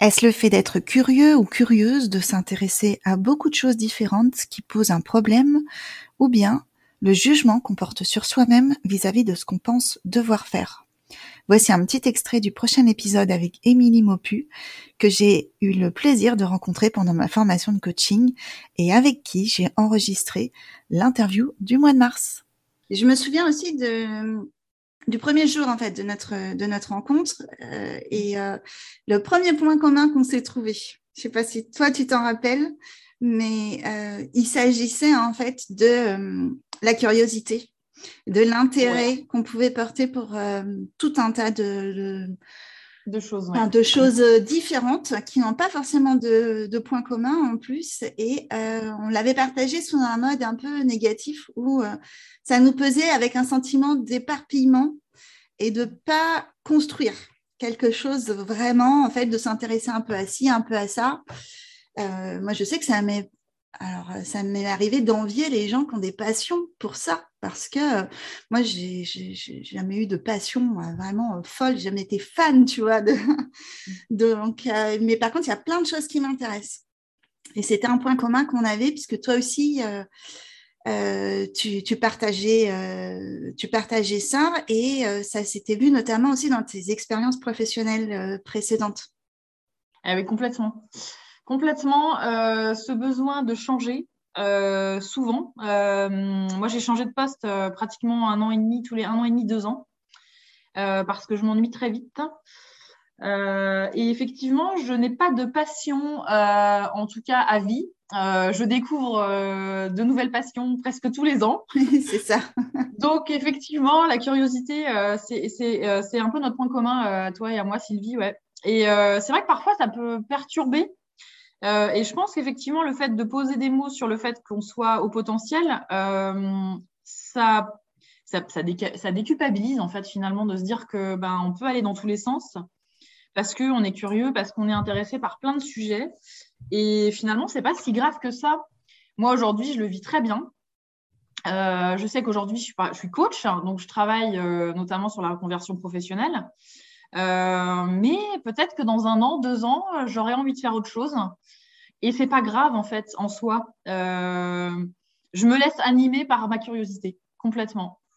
Est-ce le fait d'être curieux ou curieuse, de s'intéresser à beaucoup de choses différentes qui posent un problème, ou bien le jugement qu'on porte sur soi-même vis-à-vis de ce qu'on pense devoir faire? Voici un petit extrait du prochain épisode avec Émilie Mopu, que j'ai eu le plaisir de rencontrer pendant ma formation de coaching et avec qui j'ai enregistré l'interview du mois de mars. Je me souviens aussi de, du premier jour en fait de notre de notre rencontre euh, et euh, le premier point commun qu'on s'est trouvé. Je sais pas si toi tu t'en rappelles, mais euh, il s'agissait en fait de la curiosité, de l'intérêt qu'on pouvait porter pour tout un tas de, de choses, de choses différentes qui n'ont pas forcément de, points communs en plus. Et on l'avait partagé sous un mode un peu négatif où ça nous pesait avec un sentiment d'éparpillement et de pas construire quelque chose vraiment, en fait, de s'intéresser un peu à ci, un peu à ça. Euh, moi, je sais que ça m'est alors, ça m'est arrivé d'envier les gens qui ont des passions pour ça, parce que moi, j'ai jamais eu de passion vraiment folle, j'ai jamais été fan, tu vois. Donc, euh, mais par contre, il y a plein de choses qui m'intéressent. Et c'était un point commun qu'on avait, puisque toi aussi, euh, euh, tu, partageais, euh, tu partageais ça et euh, ça s'était vu notamment aussi dans tes expériences professionnelles précédentes. Ah oui, complètement. Complètement, ce besoin de changer, souvent. moi, j'ai changé de poste pratiquement un an et demi, tous les un an et demi, deux ans, parce que je m'ennuie très vite. et effectivement, je n'ai pas de passion, en tout cas à vie. Euh, je découvre euh, de nouvelles passions presque tous les ans. c'est ça. Donc, effectivement, la curiosité, euh, c'est un peu notre point commun à toi et à moi, Sylvie. Ouais. Et c'est vrai que parfois, ça peut perturber. Et je pense qu'effectivement, le fait de poser des mots sur le fait qu'on soit au potentiel, ça, ça, ça, déculpabilise, en fait, finalement, de se dire que ben, on peut aller dans tous les sens parce qu'on est curieux, parce qu'on est intéressé par plein de sujets. Et finalement, c'est pas si grave que ça. Moi, aujourd'hui, je le vis très bien. Euh, je sais qu'aujourd'hui, je, je, suis coach, hein, donc je travaille euh, notamment sur la reconversion professionnelle. Euh, mais peut-être que dans un an, deux ans, j'aurais envie de faire autre chose. Et c'est pas grave en fait en soi. je me laisse animer par ma curiosité complètement.